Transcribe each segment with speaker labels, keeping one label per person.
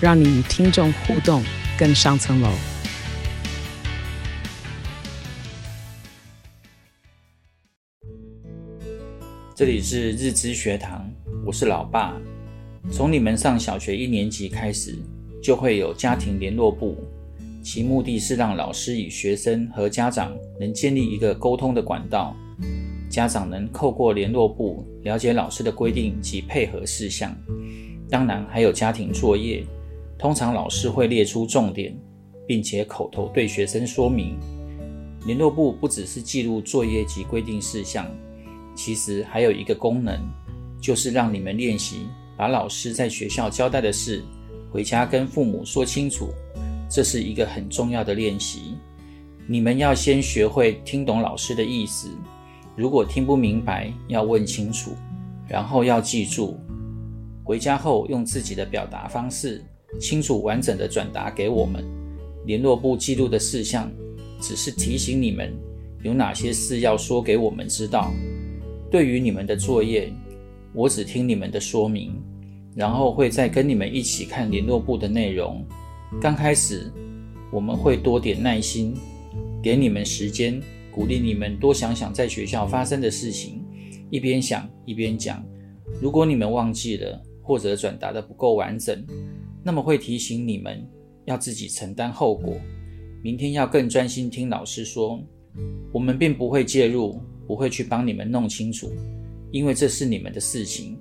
Speaker 1: 让你与听众互动更上层楼。
Speaker 2: 这里是日知学堂，我是老爸。从你们上小学一年级开始，就会有家庭联络部，其目的是让老师与学生和家长能建立一个沟通的管道，家长能透过联络部了解老师的规定及配合事项。当然，还有家庭作业，通常老师会列出重点，并且口头对学生说明。联络簿不只是记录作业及规定事项。其实还有一个功能，就是让你们练习把老师在学校交代的事，回家跟父母说清楚。这是一个很重要的练习。你们要先学会听懂老师的意思，如果听不明白，要问清楚，然后要记住。回家后用自己的表达方式，清楚完整的转达给我们。联络部记录的事项，只是提醒你们有哪些事要说给我们知道。对于你们的作业，我只听你们的说明，然后会再跟你们一起看联络部的内容。刚开始，我们会多点耐心，给你们时间，鼓励你们多想想在学校发生的事情，一边想一边讲。如果你们忘记了或者转达的不够完整，那么会提醒你们要自己承担后果。明天要更专心听老师说，我们并不会介入。不会去帮你们弄清楚，因为这是你们的事情，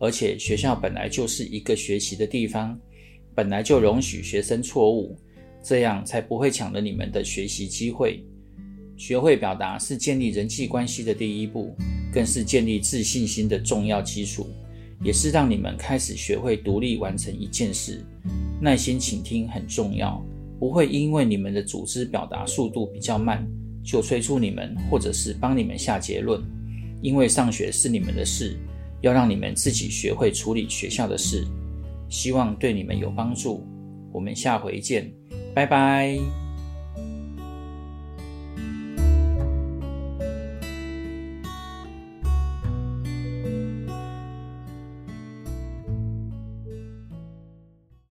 Speaker 2: 而且学校本来就是一个学习的地方，本来就容许学生错误，这样才不会抢了你们的学习机会。学会表达是建立人际关系的第一步，更是建立自信心的重要基础，也是让你们开始学会独立完成一件事。耐心倾听很重要，不会因为你们的组织表达速度比较慢。就催促你们，或者是帮你们下结论，因为上学是你们的事，要让你们自己学会处理学校的事。希望对你们有帮助。我们下回见，拜拜。